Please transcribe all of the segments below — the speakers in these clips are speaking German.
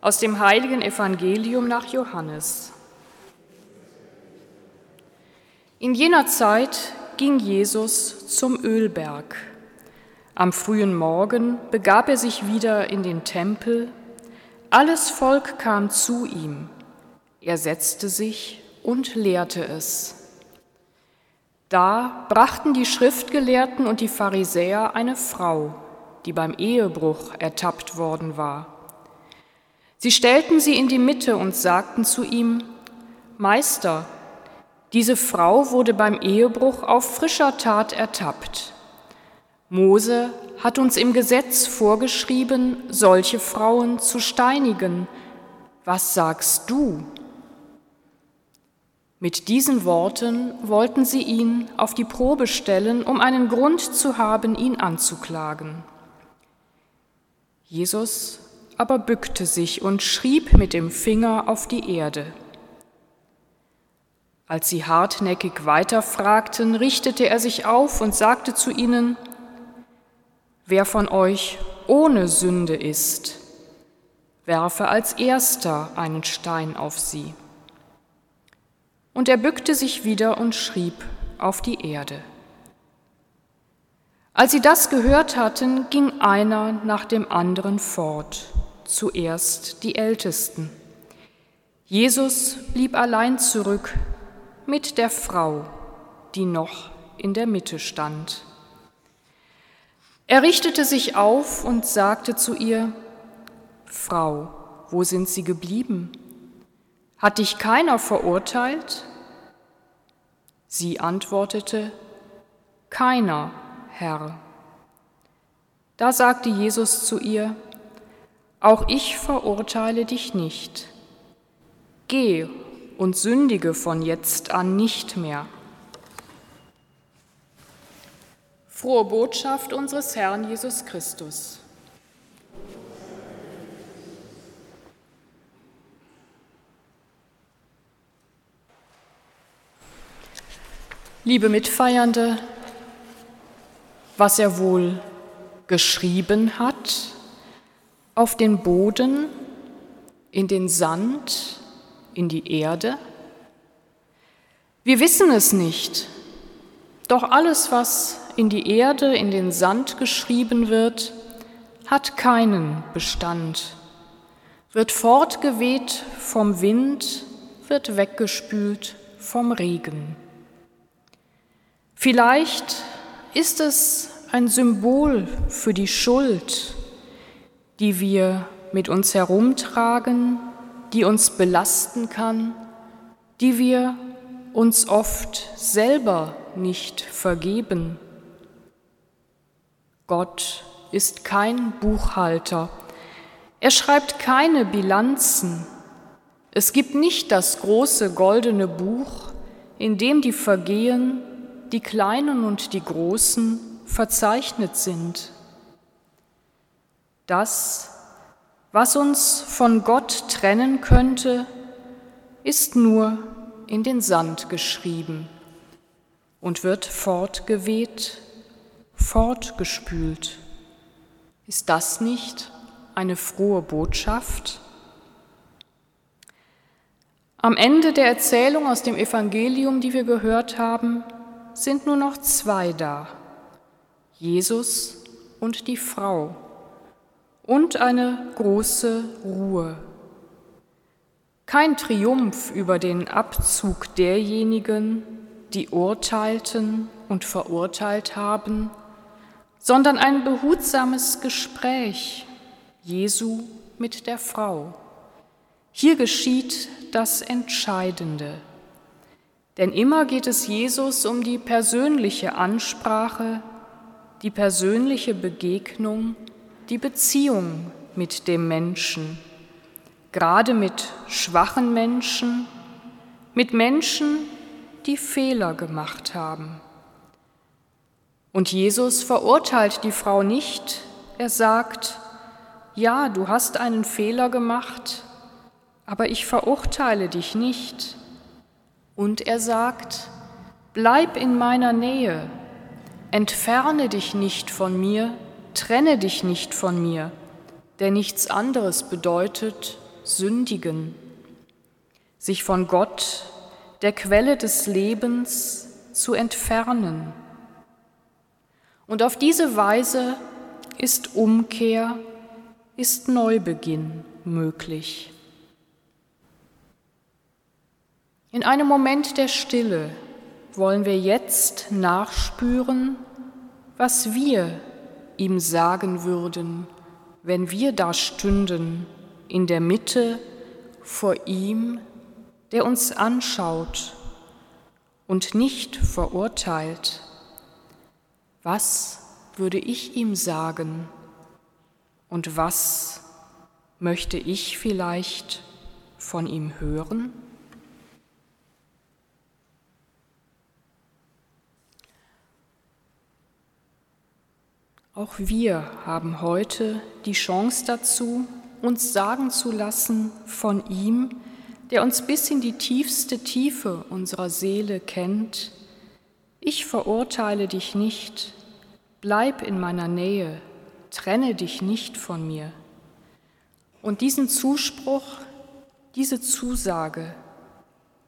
Aus dem heiligen Evangelium nach Johannes. In jener Zeit ging Jesus zum Ölberg. Am frühen Morgen begab er sich wieder in den Tempel. Alles Volk kam zu ihm. Er setzte sich und lehrte es. Da brachten die Schriftgelehrten und die Pharisäer eine Frau, die beim Ehebruch ertappt worden war. Sie stellten sie in die Mitte und sagten zu ihm, Meister, diese Frau wurde beim Ehebruch auf frischer Tat ertappt. Mose hat uns im Gesetz vorgeschrieben, solche Frauen zu steinigen. Was sagst du? Mit diesen Worten wollten sie ihn auf die Probe stellen, um einen Grund zu haben, ihn anzuklagen. Jesus aber bückte sich und schrieb mit dem Finger auf die Erde. Als sie hartnäckig weiterfragten, richtete er sich auf und sagte zu ihnen, Wer von euch ohne Sünde ist, werfe als erster einen Stein auf sie. Und er bückte sich wieder und schrieb auf die Erde. Als sie das gehört hatten, ging einer nach dem anderen fort zuerst die Ältesten. Jesus blieb allein zurück mit der Frau, die noch in der Mitte stand. Er richtete sich auf und sagte zu ihr, Frau, wo sind Sie geblieben? Hat dich keiner verurteilt? Sie antwortete, Keiner, Herr. Da sagte Jesus zu ihr, auch ich verurteile dich nicht. Geh und sündige von jetzt an nicht mehr. Frohe Botschaft unseres Herrn Jesus Christus. Liebe Mitfeiernde, was er wohl geschrieben hat, auf den Boden, in den Sand, in die Erde? Wir wissen es nicht, doch alles, was in die Erde, in den Sand geschrieben wird, hat keinen Bestand, wird fortgeweht vom Wind, wird weggespült vom Regen. Vielleicht ist es ein Symbol für die Schuld, die wir mit uns herumtragen, die uns belasten kann, die wir uns oft selber nicht vergeben. Gott ist kein Buchhalter. Er schreibt keine Bilanzen. Es gibt nicht das große goldene Buch, in dem die Vergehen, die kleinen und die großen, verzeichnet sind. Das, was uns von Gott trennen könnte, ist nur in den Sand geschrieben und wird fortgeweht, fortgespült. Ist das nicht eine frohe Botschaft? Am Ende der Erzählung aus dem Evangelium, die wir gehört haben, sind nur noch zwei da, Jesus und die Frau und eine große Ruhe. Kein Triumph über den Abzug derjenigen, die urteilten und verurteilt haben, sondern ein behutsames Gespräch Jesu mit der Frau. Hier geschieht das Entscheidende. Denn immer geht es Jesus um die persönliche Ansprache, die persönliche Begegnung die Beziehung mit dem Menschen, gerade mit schwachen Menschen, mit Menschen, die Fehler gemacht haben. Und Jesus verurteilt die Frau nicht, er sagt, ja, du hast einen Fehler gemacht, aber ich verurteile dich nicht. Und er sagt, bleib in meiner Nähe, entferne dich nicht von mir, Trenne dich nicht von mir, der nichts anderes bedeutet, sündigen, sich von Gott, der Quelle des Lebens, zu entfernen. Und auf diese Weise ist Umkehr, ist Neubeginn möglich. In einem Moment der Stille wollen wir jetzt nachspüren, was wir ihm sagen würden, wenn wir da stünden in der Mitte vor ihm, der uns anschaut und nicht verurteilt. Was würde ich ihm sagen und was möchte ich vielleicht von ihm hören? Auch wir haben heute die Chance dazu, uns sagen zu lassen von ihm, der uns bis in die tiefste Tiefe unserer Seele kennt, ich verurteile dich nicht, bleib in meiner Nähe, trenne dich nicht von mir. Und diesen Zuspruch, diese Zusage,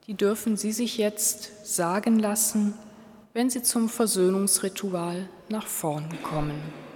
die dürfen Sie sich jetzt sagen lassen, wenn Sie zum Versöhnungsritual nach vorn kommen.